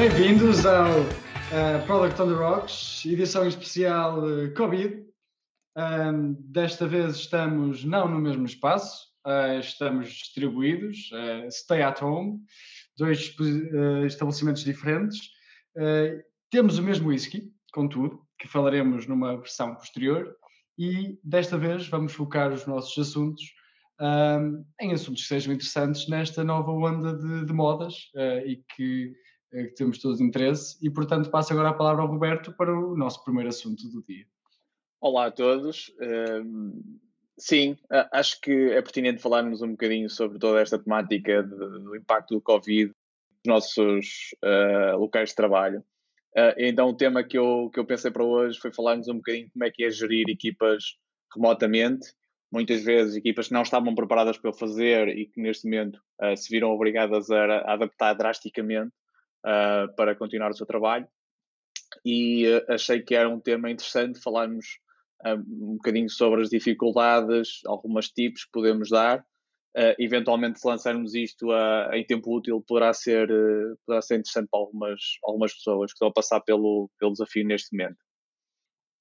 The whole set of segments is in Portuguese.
Bem-vindos ao uh, Product on the Rocks, edição especial uh, Covid. Um, desta vez estamos não no mesmo espaço, uh, estamos distribuídos, stay at home, dois estabelecimentos diferentes. temos o mesmo whisky, contudo, que falaremos numa versão posterior, e desta vez vamos focar os nossos assuntos um, em assuntos que sejam interessantes nesta nova onda de, de modas e que que temos todos interesse, e portanto passo agora a palavra ao Roberto para o nosso primeiro assunto do dia. Olá a todos. sim, acho que é pertinente falarmos um bocadinho sobre toda esta temática do impacto do Covid nos nossos uh, locais de trabalho. Uh, então, o tema que eu, que eu pensei para hoje foi falarmos um bocadinho como é que é gerir equipas remotamente. Muitas vezes, equipas que não estavam preparadas para o fazer e que neste momento uh, se viram obrigadas a, a adaptar drasticamente uh, para continuar o seu trabalho. E uh, achei que era um tema interessante falarmos uh, um bocadinho sobre as dificuldades, algumas tipos que podemos dar. eventualmente, se lançarmos isto em tempo útil, poderá ser, poderá ser interessante para algumas, algumas pessoas que estão a passar pelo, pelo desafio neste momento.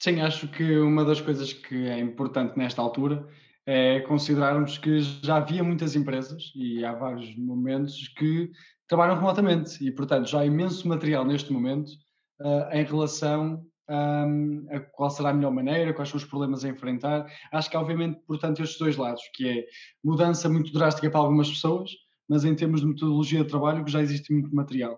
Sim, acho que uma das coisas que é importante nesta altura é considerarmos que já havia muitas empresas e há vários momentos que trabalham remotamente e, portanto, já há imenso material neste momento uh, em relação um, a qual será a melhor maneira, quais são os problemas a enfrentar. Acho que obviamente, portanto, estes dois lados, que é mudança muito drástica para algumas pessoas, mas em termos de metodologia de trabalho, que já existe muito material.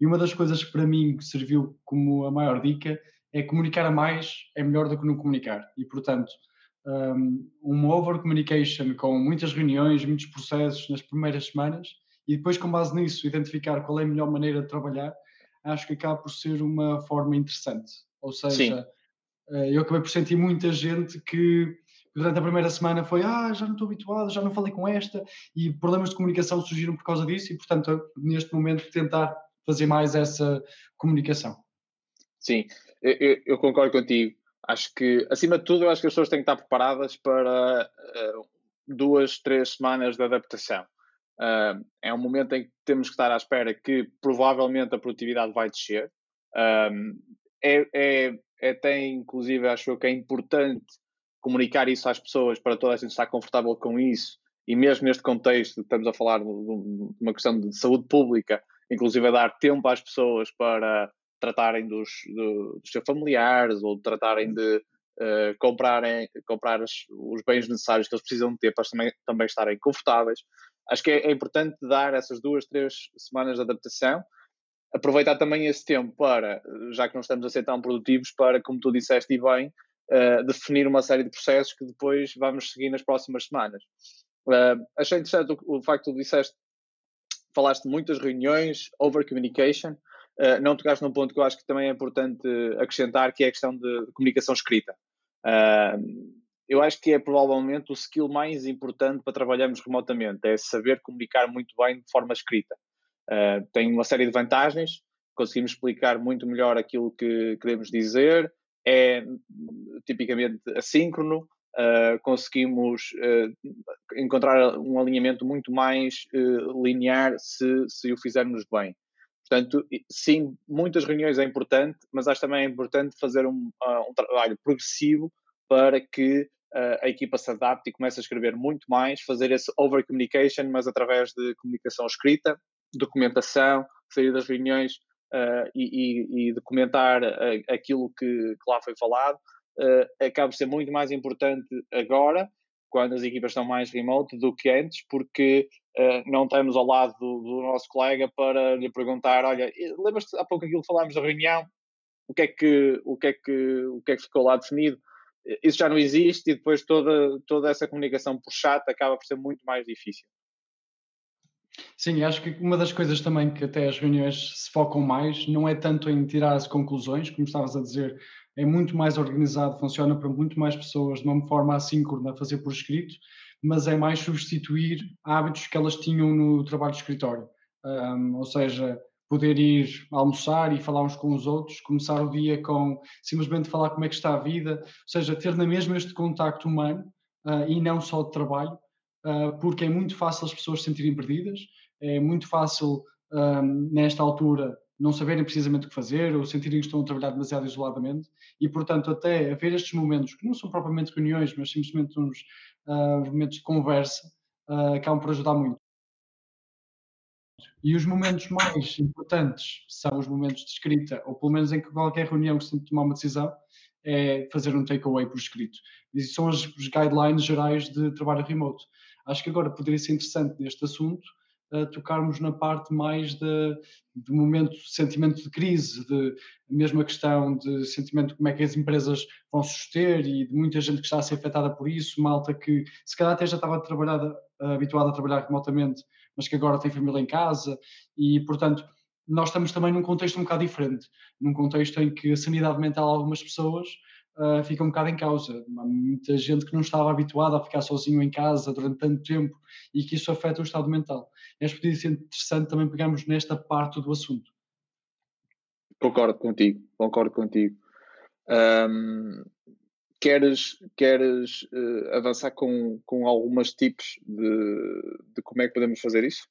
E uma das coisas que para mim serviu como a maior dica é comunicar a mais é melhor do que não comunicar. E, portanto, um, uma over communication com muitas reuniões, muitos processos nas primeiras semanas e depois, com base nisso, identificar qual é a melhor maneira de trabalhar, acho que acaba por ser uma forma interessante. Ou seja, Sim. Eh, eu acabei por sentir muita gente que durante a primeira semana foi ah, já não estou habituado, já não falei com esta, e problemas de comunicação surgiram por causa disso, e portanto, neste momento, tentar fazer mais essa comunicação. Sim, eu, eu concordo contigo. Acho que, acima de tudo, eu acho que as pessoas têm que estar preparadas para uh, duas, três semanas de adaptação. Uh, é um momento em que temos que estar à espera que provavelmente a produtividade vai descer. É, é, é até, inclusive, acho que é importante comunicar isso às pessoas para toda a gente estar confortável com isso. E mesmo neste contexto, estamos a falar de uma questão de saúde pública, inclusive a dar tempo às pessoas para tratarem dos, do, dos seus familiares ou tratarem de uh, comprarem, comprar os, os, bens necessários que eles precisam ter para também, também estarem confortáveis. Acho que é, é, importante dar essas duas, três semanas de adaptação, aproveitar também esse tempo para, já que não estamos a ser tão produtivos, para, como tu disseste e bem, uh, definir uma série de processos que depois vamos seguir nas próximas semanas. Uh, achei interessante o, o facto que tu disseste, falaste muitas reuniões, over communication, uh, não tocaste num ponto que eu acho que também é importante acrescentar, que é a questão de comunicação escrita. Uh, eu acho que é provavelmente o skill mais importante para trabalharmos remotamente, é saber comunicar muito bem de forma escrita. Uh, tem uma série de vantagens, conseguimos explicar muito melhor aquilo que queremos dizer, é tipicamente assíncrono, uh, conseguimos uh, encontrar um alinhamento muito mais linear se, se o fizermos bem. Portanto, sim, muitas reuniões é importante, mas acho também é importante fazer um, um trabalho progressivo para que a equipa se adapte e comece a escrever muito mais, fazer esse over communication, mas através de comunicação escrita, documentação, sair das reuniões uh, e, e, e, documentar uh, aquilo que, que, lá foi falado, acaba por ser muito mais importante agora, quando as equipas estão mais remote, do que antes, porque não estamos ao lado do, do, nosso colega para lhe perguntar, olha, lembras-te há pouco aquilo que falámos da reunião? O que é que, o que, é que, o que, é que ficou lá definido? Isso já não existe e depois toda, toda essa comunicação por chat acaba por ser muito mais difícil. Sim, acho que uma das coisas também que até as reuniões se focam mais não é tanto em tirar as conclusões, como estavas a dizer, é muito mais organizado, funciona para muito mais pessoas de uma forma assíncrona, fazer por escrito, mas é mais substituir hábitos que elas tinham no trabalho de escritório. Um, ou seja, poder ir almoçar e falar uns com os outros, começar o dia com simplesmente falar como é que está a vida, ou seja, ter na mesma este contacto humano uh, e não só de trabalho, uh, porque é muito fácil as pessoas se sentirem perdidas, é muito fácil um, nesta altura não saberem precisamente o que fazer ou sentirem que estão a trabalhar demasiado isoladamente e, portanto, até haver estes momentos que não são propriamente reuniões, mas simplesmente uns uh, momentos de conversa, uh, acabam por ajudar muito. E os momentos mais importantes são os momentos de escrita, ou pelo menos em que qualquer reunião que se tem de tomar uma decisão, é fazer um takeaway por escrito. E são os guidelines gerais de trabalho remoto. Acho que agora poderia ser interessante neste assunto uh, tocarmos na parte mais de, de momento, sentimento de crise, de mesma questão de sentimento de como é que as empresas vão suster e de muita gente que está a ser afetada por isso, malta que se calhar até já estava trabalhada, habituada a trabalhar remotamente, mas que agora tem família em casa e, portanto, nós estamos também num contexto um bocado diferente, num contexto em que a sanidade mental de algumas pessoas uh, fica um bocado em causa. Há muita gente que não estava habituada a ficar sozinho em casa durante tanto tempo e que isso afeta o estado mental. Acho que podia ser interessante também pegarmos nesta parte do assunto. Concordo contigo, concordo contigo. Um, queres queres uh, avançar com, com algumas tips de, de como é que podemos fazer isso?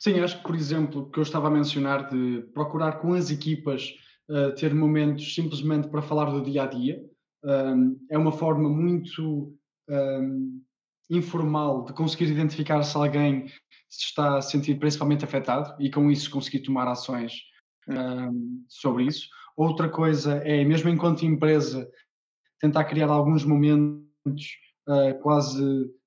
Sim, acho que, por exemplo, o que eu estava a mencionar de procurar com as equipas uh, ter momentos simplesmente para falar do dia a dia um, é uma forma muito um, informal de conseguir identificar se alguém se está a sentir principalmente afetado e com isso conseguir tomar ações um, sobre isso. Outra coisa é, mesmo enquanto empresa, tentar criar alguns momentos uh, quase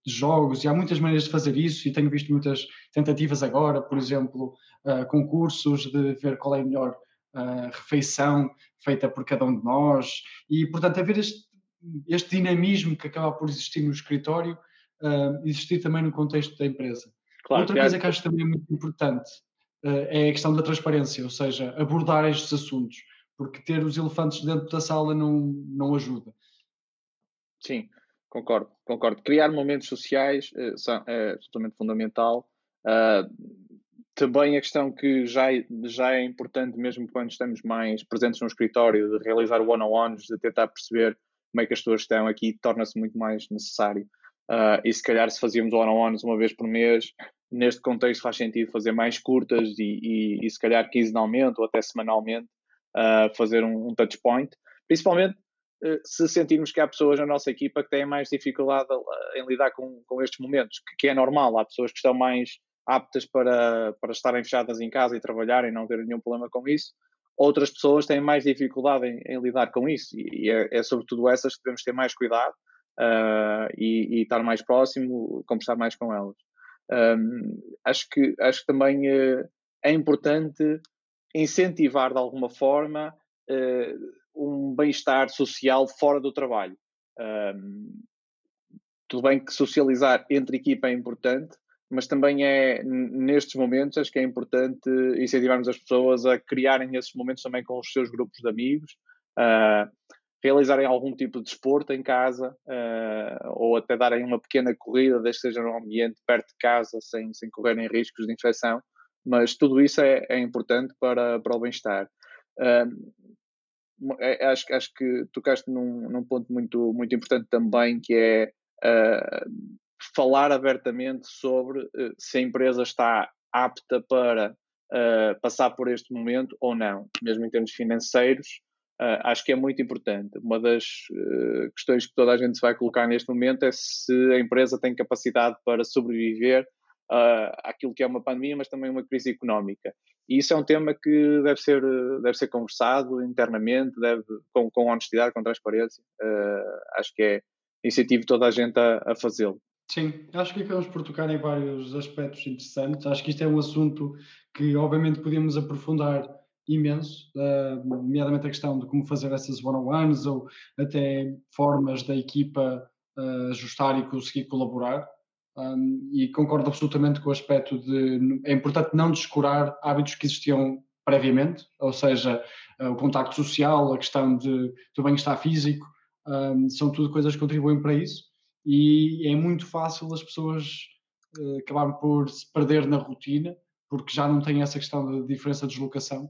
de jogos, e há muitas maneiras de fazer isso, e tenho visto muitas tentativas agora, por exemplo, uh, concursos de ver qual é a melhor uh, refeição feita por cada um de nós, e portanto haver este, este dinamismo que acaba por existir no escritório, existir também no contexto da empresa. Claro, Outra coisa que acho também muito importante é a questão da transparência, ou seja, abordar estes assuntos, porque ter os elefantes dentro da sala não, não ajuda. Sim, concordo, concordo. Criar momentos sociais são, é absolutamente fundamental. Uh, também a questão que já, é, já é importante, mesmo quando estamos mais presentes no escritório, de realizar one-on-ones, de tentar perceber como é que as pessoas estão aqui, torna-se muito mais necessário. Uh, e se calhar se fazíamos one-on-ones uma vez por mês, neste contexto faz sentido fazer mais curtas e, e, e se calhar quinzenalmente ou até semanalmente fazer um, um touch point, principalmente uh, se sentirmos que há pessoas na nossa equipa que têm mais dificuldade em lidar com, com estes momentos, que, que, é normal, há pessoas que estão mais aptas para, para estarem fechadas em casa e trabalhar e não terem nenhum problema com isso, outras pessoas têm mais dificuldade em, em lidar com isso e, e é, é, sobretudo essas que devemos ter mais cuidado uh, e, e, estar mais próximo, conversar mais com elas. Um, acho, que, acho que também uh, é importante incentivar de alguma forma uh, um bem-estar social fora do trabalho. Um, tudo bem que socializar entre equipa é importante, mas também é nestes momentos acho que é importante incentivarmos as pessoas a criarem esses momentos também com os seus grupos de amigos, uh, realizarem algum tipo de desporto em casa ou até darem uma pequena corrida, desde que seja num ambiente perto de casa, sem, sem correrem riscos de infecção. Mas tudo isso é, é importante para, para o bem-estar. Uh, é, acho, acho que tocaste num, num ponto muito, muito importante também, que é uh, falar abertamente sobre se a empresa está apta para passar por este momento ou não, mesmo em termos financeiros Uh, acho que é muito importante. Uma das uh, questões que toda a gente se vai colocar neste momento é se a empresa tem capacidade para sobreviver uh, àquilo que é uma pandemia, mas também uma crise económica. E isso é um tema que deve ser, deve ser conversado internamente, deve, com, com honestidade, com transparência. acho que é incentivo toda a gente a, a fazê-lo. Sim, acho que acabamos por tocar em vários aspectos interessantes. Acho que isto é um assunto que, obviamente, podemos aprofundar imenso, uh, nomeadamente a questão de como fazer essas one-on-ones ou até formas da equipa uh, ajustar e conseguir colaborar. Um, e concordo absolutamente com o aspecto de é importante não descurar hábitos que existiam previamente, ou seja, uh, o contacto social, a questão de, do bem-estar físico, um, são tudo coisas que contribuem para isso e é muito fácil as pessoas uh, acabarem por se perder na rotina porque já não têm essa questão da diferença de deslocação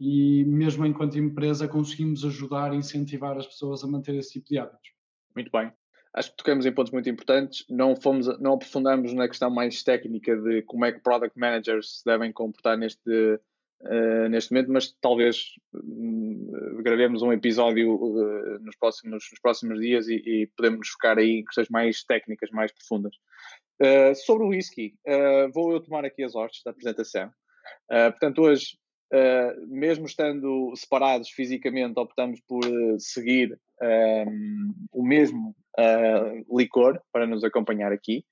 e mesmo enquanto empresa conseguimos ajudar e incentivar as pessoas a manter esse tipo de hábitos. Muito bem. Acho que tocamos em pontos muito importantes. Não fomos, não aprofundamos na questão mais técnica de como é que product managers se devem comportar neste, uh, neste momento, mas talvez uh, gravemos um episódio uh, nos, próximos, nos próximos dias e, e podemos focar aí em questões mais técnicas, mais profundas. sobre o whisky, vou eu tomar aqui as hostes da apresentação. portanto, hoje, mesmo estando separados fisicamente, optamos por seguir o mesmo licor para nos acompanhar aqui.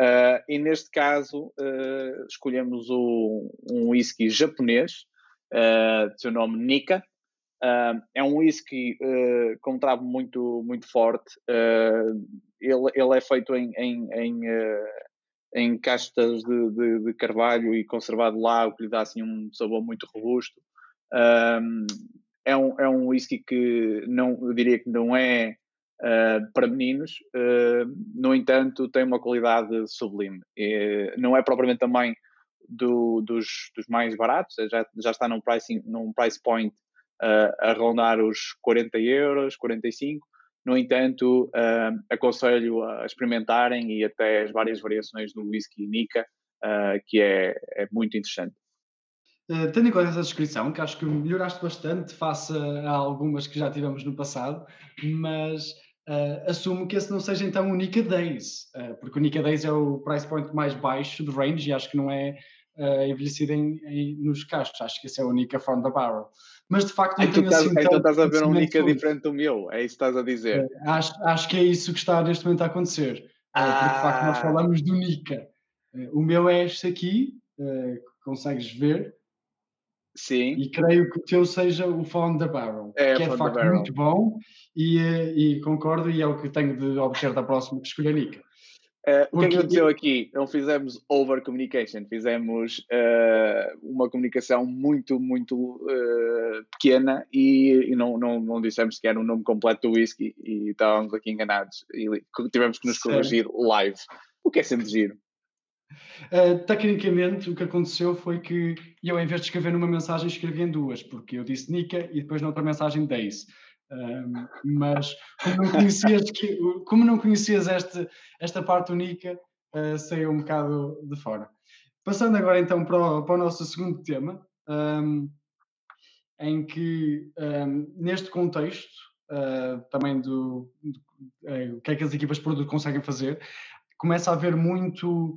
Uh, e neste caso uh, escolhemos o, um whisky japonês, uh, de seu nome Nika. é um whisky com um travo muito, muito forte. ele, ele é feito em, em, em, em castas de, de, de, carvalho e conservado lá, o que lhe dá assim, um sabor muito robusto. É, um, é um whisky que não, eu diria que não é uh, para meninos, uh, no entanto, tem uma qualidade sublime. E não é propriamente também do, dos, dos, mais baratos, já, já está num, pricing, num price point uh, a rondar os 40 euros, 45. No entanto, aconselho a experimentarem e até as várias variações do whisky Nika, que é, é muito interessante. Uh, tendo em conta essa descrição, que acho que melhoraste bastante face a algumas que já tivemos no passado, mas Uh, assumo que esse não seja então o Nika Days, uh, porque o Nika Days é o price point mais baixo do range e acho que não é uh, envelhecido em, em, nos cascos, acho que esse é o Nika from the barrel. Mas de facto não tenho estás, assim Então estás a ver um Nika diferente do meu, é isso que estás a dizer? acho, acho que é isso que está neste momento a acontecer, ah. porque de facto nós ah. falamos do Nika. o meu é este aqui, consegues ver, Sim. E creio que o teu seja o Found the Barrel, é, que é de facto muito bom e, eh, e, concordo e é o que tenho de obter da próxima que escolher Nika. Uh, o que é aconteceu aqui? Não fizemos over communication, fizemos uh, uma comunicação muito, muito uh, pequena e, e, não, não, não dissemos que era o nome completo do whisky e estávamos aqui enganados e tivemos que nos corrigir live, o que é sempre giro. Uh, tecnicamente, o que aconteceu foi que eu, em vez de escrever numa mensagem, escrevi em duas, porque eu disse Nika e depois noutra mensagem Days. Mas como não conhecias, como não conhecias este, esta parte do Nika, uh, saiu um bocado de fora. Passando agora então para o, para o nosso segundo tema, um, em que um, neste contexto uh, também do, do uh, o que é que as equipas de produto conseguem fazer, começa a haver muito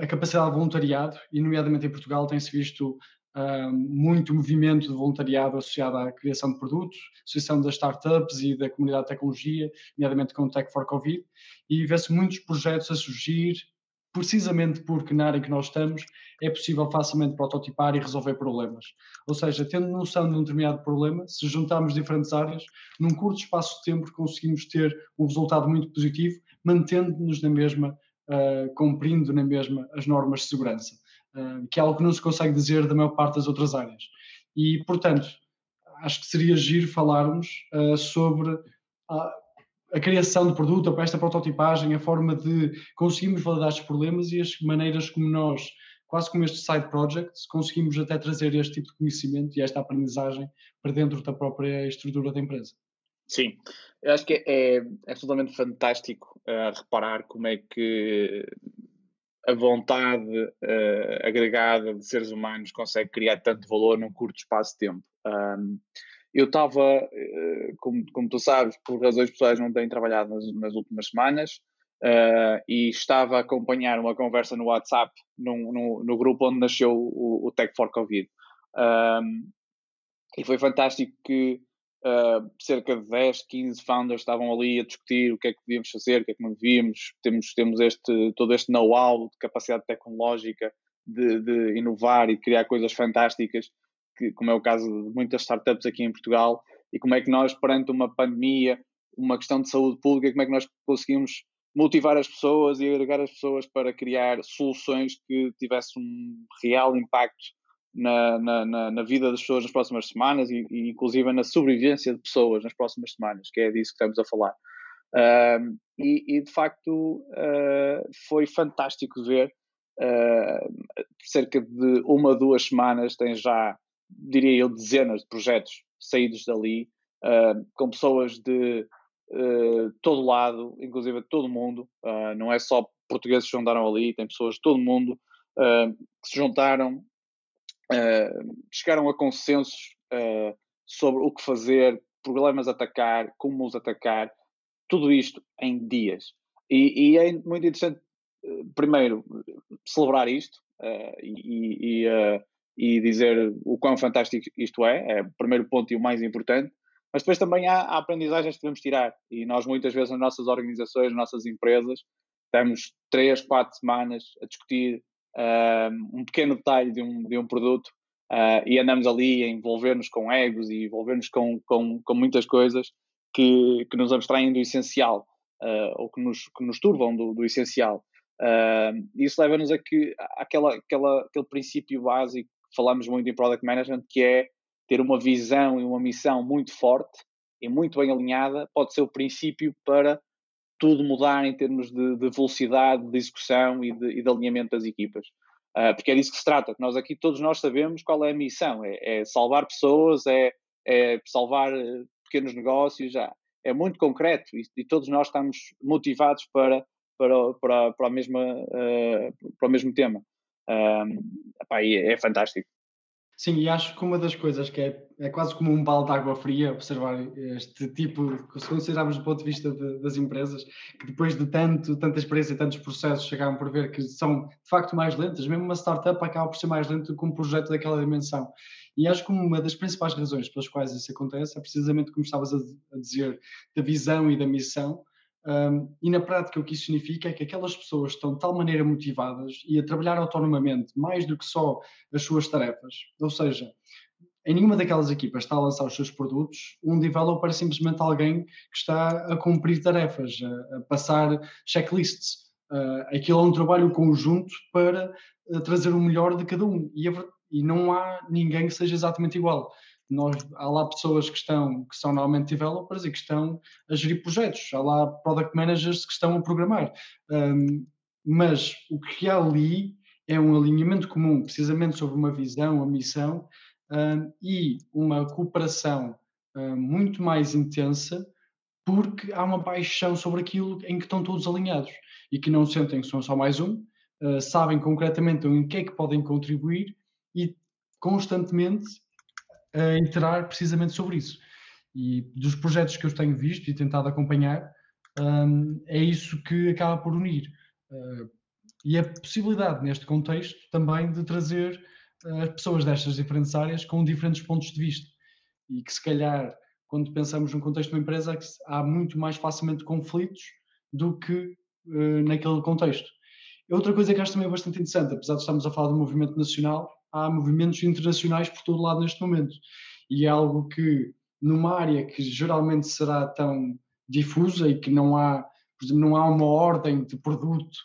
a capacidade de voluntariado, e nomeadamente em Portugal tem-se visto muito movimento de voluntariado associado à criação de produtos, associação das startups e da comunidade de tecnologia, nomeadamente com o Tech for Covid, e vê-se muitos projetos a surgir, precisamente porque na área em que nós estamos é possível facilmente prototipar e resolver problemas. Ou seja, tendo noção de um determinado problema, se juntarmos diferentes áreas, num curto espaço de tempo conseguimos ter um resultado muito positivo, mantendo-nos na mesma uh, cumprindo na mesma as normas de segurança, uh, que é algo que não se consegue dizer da maior parte das outras áreas. E, portanto, acho que seria giro falarmos uh, sobre a, a, criação de produto, esta prototipagem, a forma de conseguirmos validar estes problemas e as maneiras como nós, quase como este side project, conseguimos até trazer este tipo de conhecimento e esta aprendizagem para dentro da própria estrutura da empresa. Sim, eu acho que é, é absolutamente fantástico uh, reparar como é que a vontade uh, agregada de seres humanos consegue criar tanto valor num curto espaço de tempo. Um, eu estava, uh, como, como, tu sabes, por razões pessoais não tenho trabalhado nas, nas últimas semanas e estava a acompanhar uma conversa no WhatsApp num, no, no grupo onde nasceu o, o Tech for Covid. Um, e foi fantástico que Uh, cerca de 10, 15 founders estavam ali a discutir o que é que devíamos fazer, o que é que não devíamos. Temos, temos este, todo este know-how de capacidade tecnológica de, de, inovar e de criar coisas fantásticas, que, como é o caso de muitas startups aqui em Portugal, e como é que nós, perante uma pandemia, uma questão de saúde pública, como é que nós conseguimos motivar as pessoas e agregar as pessoas para criar soluções que tivessem um real impacto na, na, na, vida das pessoas nas próximas semanas e, e, inclusive na sobrevivência de pessoas nas próximas semanas, que é disso que estamos a falar. E, e, de facto uh, foi fantástico ver uh, cerca de uma, duas semanas tem já, diria eu, dezenas de projetos saídos dali, com pessoas de todo lado, inclusive de todo mundo, não é só portugueses que se juntaram ali, tem pessoas de todo mundo que se juntaram chegaram a consensos sobre o que fazer, problemas a atacar, como os atacar, tudo isto em dias. E, e é muito interessante, primeiro, celebrar isto e, e, e dizer o quão fantástico isto é, é o primeiro ponto e o mais importante, mas depois também há, há aprendizagens que devemos tirar. E nós, muitas vezes, nas nossas organizações, nas nossas empresas, estamos três, quatro semanas a discutir um, um pequeno detalhe de um, de um produto uh, e andamos ali a envolver-nos com egos e envolver-nos com, com, com muitas coisas que, que nos abstraem do essencial uh, ou que nos, que nos turvam do, do essencial. Uh, isso leva-nos a que aquela, aquela, aquele princípio básico que falamos muito em Product Management, que é ter uma visão e uma missão muito forte e muito bem alinhada, pode ser o princípio para tudo mudar em termos de, de velocidade, de execução e de, e de alinhamento das equipas. Uh, porque é disso que se trata. Nós aqui, todos nós sabemos qual é a missão: é, é salvar pessoas, é, é salvar eh, pequenos negócios, já. é muito concreto e, e, todos nós estamos motivados para, para, para, para, a mesma, uh, para o mesmo tema. Epá, é, é fantástico. Sim, e acho que uma das coisas que é, é quase como um balde de água fria observar este tipo, se considerarmos do ponto de vista de, das empresas, que depois de tanto, tanta experiência e tantos processos chegaram por ver que são de facto mais lentas, mesmo uma startup acaba por ser mais lenta do que um projeto daquela dimensão. E acho que uma das principais razões pelas quais isso acontece é precisamente como estavas a dizer, da visão e da missão, um, e na prática, o que isso significa é que aquelas pessoas estão de tal maneira motivadas e a trabalhar autonomamente, mais do que só as suas tarefas. Ou seja, em nenhuma daquelas equipas está a lançar os seus produtos, um developer é simplesmente alguém que está a cumprir tarefas, a, a passar checklists. Uh, aquilo é um trabalho conjunto para uh, trazer o melhor de cada um. E, e não há ninguém que seja exatamente igual nós, há lá pessoas que estão, que são normalmente developers e que estão a gerir projetos, há lá product managers que estão a programar. Um, mas o que há ali é um alinhamento comum, precisamente sobre uma visão, uma missão um, e uma cooperação um, muito mais intensa, porque há uma paixão sobre aquilo em que estão todos alinhados e que não sentem que são só mais um, uh, sabem concretamente em que é que podem contribuir e constantemente a iterar precisamente sobre isso. E dos projetos que eu tenho visto e tentado acompanhar, um, é isso que acaba por unir. Uh, e a possibilidade, neste contexto, também de trazer as uh, pessoas destas diferentes áreas com diferentes pontos de vista. E que, se calhar, quando pensamos num contexto de uma empresa, há muito mais facilmente conflitos do que uh, naquele contexto. Outra coisa que acho também bastante interessante, apesar de estarmos a falar do movimento nacional, há movimentos internacionais por todo lado neste momento. E é algo que, numa área que geralmente será tão difusa e que não há, não há uma ordem de produto,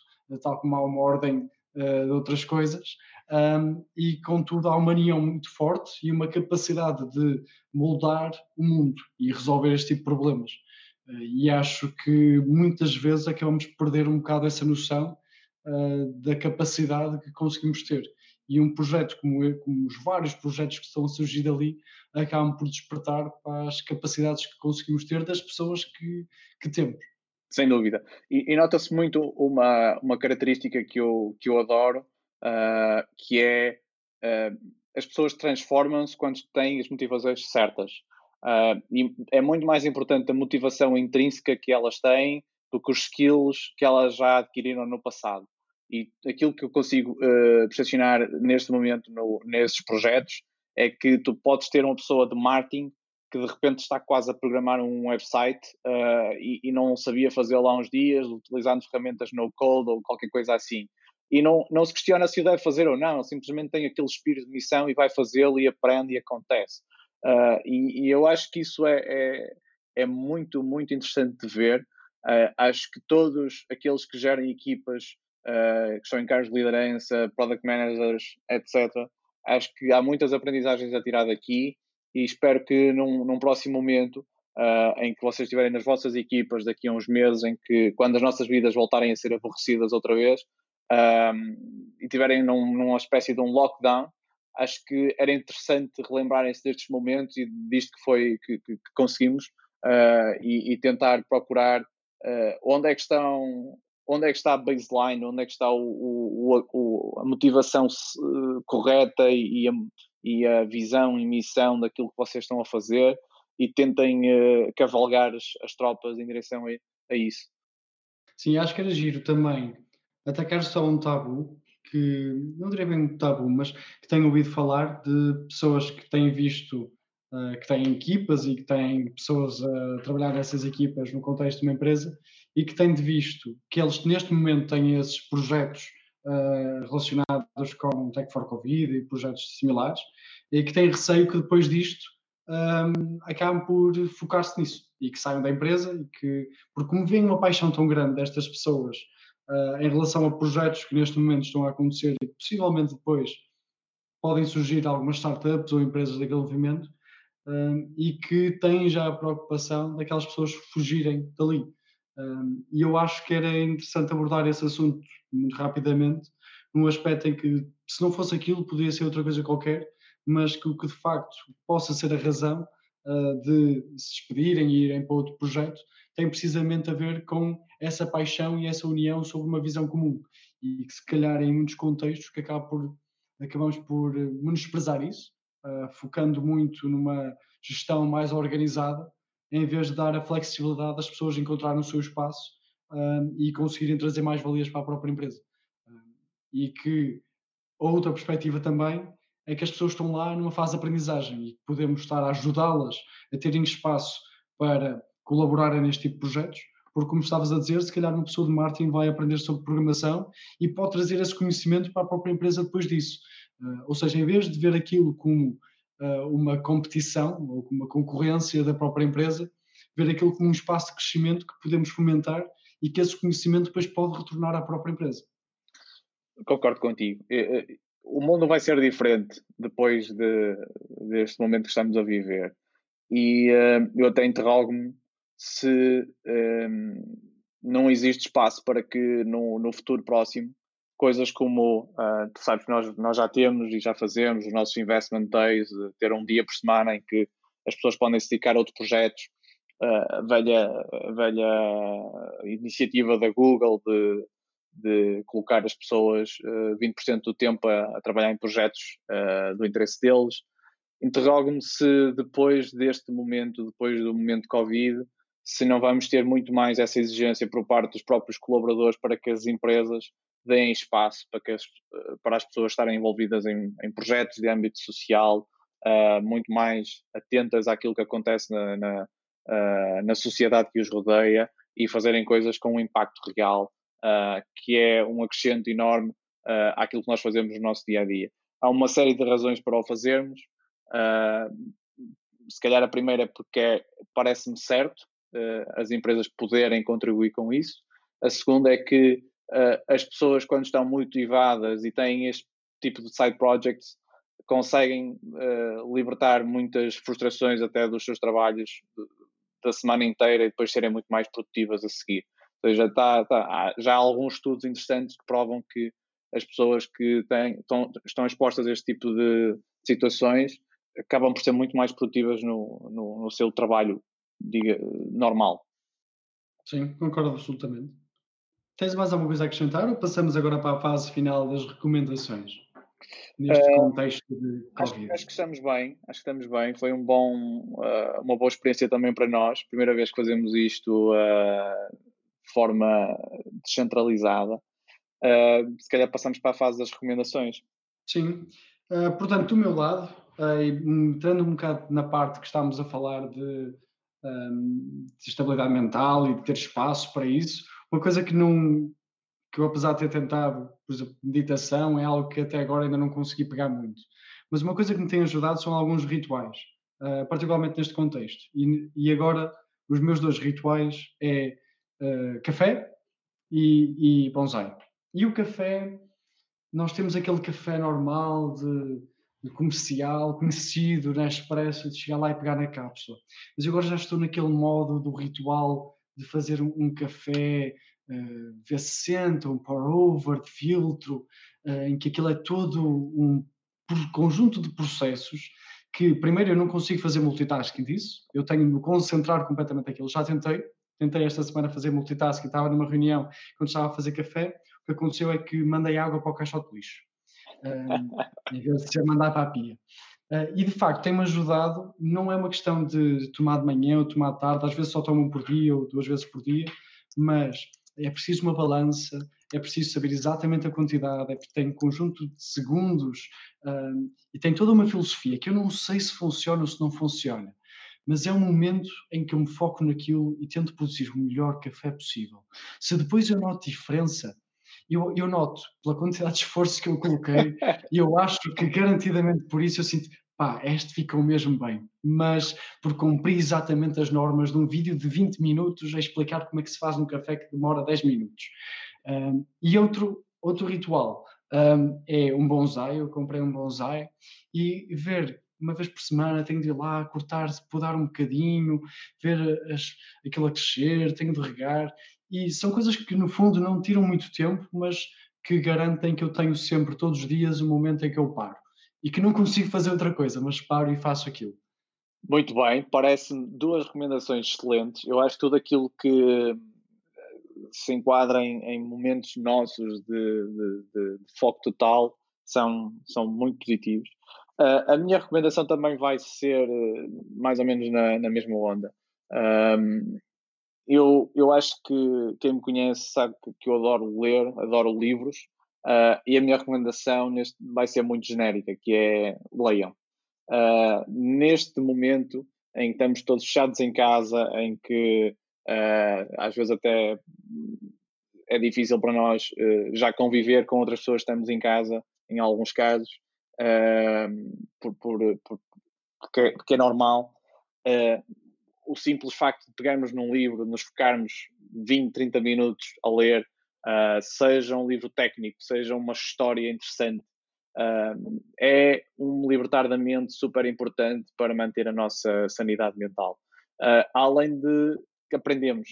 tal como há uma ordem uh, de outras coisas, um, e contudo há uma união muito forte e uma capacidade de moldar o mundo e resolver este tipo de problemas. Uh, e acho que muitas vezes acabamos por perder um bocado essa noção uh, da capacidade que conseguimos ter e um projeto como, eu, como os vários projetos que estão a surgir ali acabam por despertar para as capacidades que conseguimos ter das pessoas que, que temos. Sem dúvida. E, e nota-se muito uma, uma característica que eu, que eu adoro, uh, que é uh, as pessoas transformam-se quando têm as motivações certas. Uh, e é muito mais importante a motivação intrínseca que elas têm do que os skills que elas já adquiriram no passado. E aquilo que eu consigo uh, percepcionar neste momento no, nesses projetos é que tu podes ter uma pessoa de marketing que de repente está quase a programar um website uh, e, e, não sabia fazê-lo há uns dias, utilizando ferramentas no code ou qualquer coisa assim. E não, não se questiona se o deve fazer ou não, simplesmente tem aquele espírito de missão e vai fazê-lo e aprende e acontece. Uh, e, e, eu acho que isso é, é, é muito, muito interessante de ver. Uh, acho que todos aqueles que gerem equipas uh, que estão em cargos de liderança, product managers, etc. Acho que há muitas aprendizagens a tirar daqui e espero que num, num próximo momento uh, em que vocês estiverem nas vossas equipas daqui a uns meses, em que quando as nossas vidas voltarem a ser aborrecidas outra vez um, e tiverem num, numa espécie de um lockdown, acho que era interessante relembrarem-se destes momentos e disto que foi que, que conseguimos uh, e, e, tentar procurar uh, onde é que estão onde é que está a baseline, onde é que está o, o, o, a motivação correta e a, e a, visão e missão daquilo que vocês estão a fazer e tentem uh, cavalgar as, as, tropas em direção a, a, isso. Sim, acho que era giro também atacar só um tabu que, não diria bem tabu, mas que tenho ouvido falar de pessoas que têm visto Uh, que têm equipas e que têm pessoas a trabalhar nessas equipas no contexto de uma empresa e que têm de visto que eles neste momento têm esses projetos uh, relacionados com Tech for Covid e projetos similares e que têm receio que depois disto um, acabem por focar-se nisso e que saiam da empresa e que, porque como veem uma paixão tão grande destas pessoas uh, em relação a projetos que neste momento estão a acontecer e que possivelmente depois podem surgir algumas startups ou empresas daquele movimento um, e que têm já a preocupação daquelas pessoas fugirem dali. Um, e eu acho que era interessante abordar esse assunto muito rapidamente, num aspecto em que, se não fosse aquilo, poderia ser outra coisa qualquer, mas que o que de facto possa ser a razão uh, de se despedirem e irem para outro projeto tem precisamente a ver com essa paixão e essa união sobre uma visão comum. E que, se calhar, em muitos contextos, que acaba por, acabamos por menosprezar isso, uh, focando muito numa gestão mais organizada em vez de dar a flexibilidade das pessoas encontrarem o seu espaço um, e conseguirem trazer mais valias para a própria empresa. Um, e que outra perspectiva também é que as pessoas estão lá numa fase de aprendizagem e podemos estar a ajudá-las a terem espaço para colaborarem neste tipo de projetos, porque como estavas a dizer, se calhar uma pessoa de marketing vai aprender sobre programação e pode trazer esse conhecimento para a própria empresa depois disso. Uh, ou seja, em vez de ver aquilo como uma competição ou uma concorrência da própria empresa, ver aquilo como um espaço de crescimento que podemos fomentar e que esse conhecimento depois pode retornar à própria empresa. Concordo contigo. O mundo vai ser diferente depois de, deste momento que estamos a viver. E uh, eu até interrogo-me se uh, não existe espaço para que no, no futuro próximo coisas como, uh, tu sabes, nós, nós já temos e já fazemos os nossos investment days, ter um dia por semana em que as pessoas podem se dedicar a outros projetos, uh, velha, velha iniciativa da Google de, de colocar as pessoas uh, ah, 20% do tempo a, a, trabalhar em projetos uh, do interesse deles. Interrogo-me se depois deste momento, depois do momento Covid, se não vamos ter muito mais essa exigência por parte dos próprios colaboradores para que as empresas deem espaço para, que as, para as pessoas estarem envolvidas em, em projetos de âmbito social, uh, muito mais atentas àquilo que acontece na, na, uh, na, sociedade que os rodeia e fazerem coisas com um impacto real, uh, que é um acrescento enorme àquilo que nós fazemos no nosso dia a dia. Há uma série de razões para o fazermos. se calhar a primeira é porque é, parece-me certo as empresas poderem contribuir com isso. A segunda é que uh, as pessoas, quando estão motivadas e têm este tipo de side projects, conseguem uh, libertar muitas frustrações até dos seus trabalhos da semana inteira e depois serem muito mais produtivas a seguir. Ou seja, tá, tá, já há alguns estudos interessantes que provam que as pessoas que têm, estão, estão expostas a este tipo de situações acabam por ser muito mais produtivas no, no, no seu trabalho diga, normal. Sim, concordo absolutamente. Tens mais alguma coisa a acrescentar ou passamos agora para a fase final das recomendações? Neste uh, contexto de acho, acho, que estamos bem, acho que estamos bem. Foi um bom, uh, uma boa experiência também para nós. Primeira vez que fazemos isto uh, de forma descentralizada. se calhar passamos para a fase das recomendações. Sim. portanto, do meu lado, entrando um bocado na parte que estamos a falar de, um, de estabilidade mental e de ter espaço para isso, uma coisa que não que eu apesar de ter tentado, por exemplo, meditação é algo que até agora ainda não consegui pegar muito. Mas uma coisa que me tem ajudado são alguns rituais, uh, particularmente neste contexto. E, e, agora os meus dois rituais é uh, café e, e bonsai. E o café, nós temos aquele café normal de, comercial, conhecido na Expresso, de chegar lá e pegar na cápsula. Mas agora já estou naquele modo do ritual de fazer um, um café uh, V60, um pour-over, de filtro, uh, em que aquilo é todo um conjunto de processos que, primeiro, eu não consigo fazer multitasking disso, eu tenho de me concentrar completamente aquilo, já tentei, tentei esta semana fazer multitasking, estava numa reunião, quando estava a fazer café, o que aconteceu é que mandei água para o caixote de lixo, uh, em vez de ser mandar para a pia. Uh, e de facto tem-me ajudado, não é uma questão de tomar de manhã ou tomar de tarde, às vezes só tomo um por dia ou duas vezes por dia, mas é preciso uma balança, é preciso saber exatamente a quantidade, é, tem um conjunto de segundos uh, e tem toda uma filosofia que eu não sei se funciona ou se não funciona, mas é um momento em que eu me foco naquilo e tento produzir o melhor café possível. Se depois eu noto diferença, eu, eu noto pela quantidade de esforço que eu coloquei e eu acho que garantidamente por isso eu sinto, pá, este ficou mesmo bem, mas por cumprir exatamente as normas de um vídeo de 20 minutos a explicar como é que se faz um café que demora 10 minutos. Um, e outro, outro ritual um, é um bonsai, eu comprei um bonsai e ver uma vez por semana tenho de ir lá cortar, podar um bocadinho, ver as, aquilo a crescer, tenho de regar e são coisas que no fundo não tiram muito tempo, mas que garantem que eu tenho sempre, todos os dias, um momento em que eu paro e que não consigo fazer outra coisa, mas paro e faço aquilo. Muito bem, parece-me duas recomendações excelentes. Eu acho que tudo aquilo que se enquadra em, em momentos nossos de, de, de, de, foco total são, são muito positivos. Uh, a minha recomendação também vai ser uh, mais ou menos na, na mesma onda. Um, eu, eu acho que quem me conhece sabe que, que eu adoro ler, adoro livros, uh, e a minha recomendação neste, vai ser muito genérica, que é leiam. neste momento em que estamos todos fechados em casa, em que às vezes até é difícil para nós já conviver com outras pessoas estamos em casa, em alguns casos, por, por, por, porque, é normal. Uh, o simples facto de pegarmos num livro, nos focarmos 20, 30 minutos a ler, uh, seja um livro técnico, seja uma história interessante, uh, é um libertar da mente super importante para manter a nossa sanidade mental. além de que aprendemos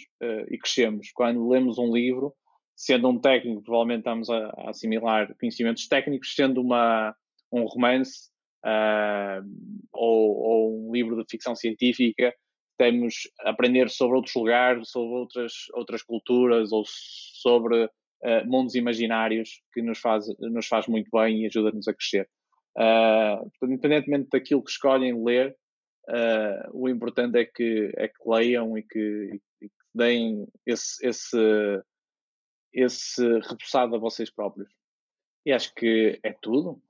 e crescemos quando lemos um livro, sendo um técnico, provavelmente estamos a, a assimilar conhecimentos técnicos, sendo uma um romance uh, ou, ou, um livro de ficção científica, temos aprender sobre outros lugares, sobre outras, outras culturas ou sobre uh, mundos imaginários que nos faz, nos faz muito bem e ajuda-nos a crescer. Uh, independentemente daquilo que escolhem ler, uh, o importante é que, é que leiam e que, e que deem esse, esse, esse repousado a vocês próprios. E acho que é tudo.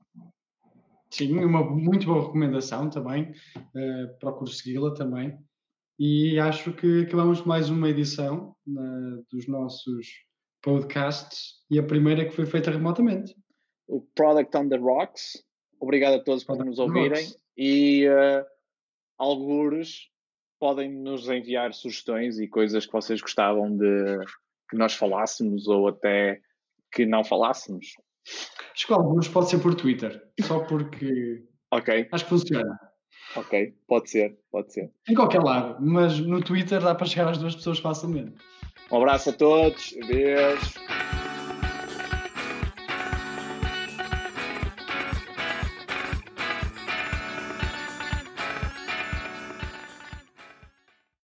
Sim, uma muito boa recomendação também. Uh, procuro segui-la também. E acho que acabamos mais uma edição uh, dos nossos podcasts e a primeira que foi feita remotamente. O Product on the Rocks. Obrigado a todos por nos ouvirem e uh, algures podem nos enviar sugestões e coisas que vocês gostavam de que nós falássemos ou até que não falássemos. Acho que alguns pode ser por Twitter, só porque ok acho que funciona. Ok, pode ser, pode ser. Em qualquer lado, mas no Twitter dá para chegar às duas pessoas facilmente. Um abraço a todos, beijo.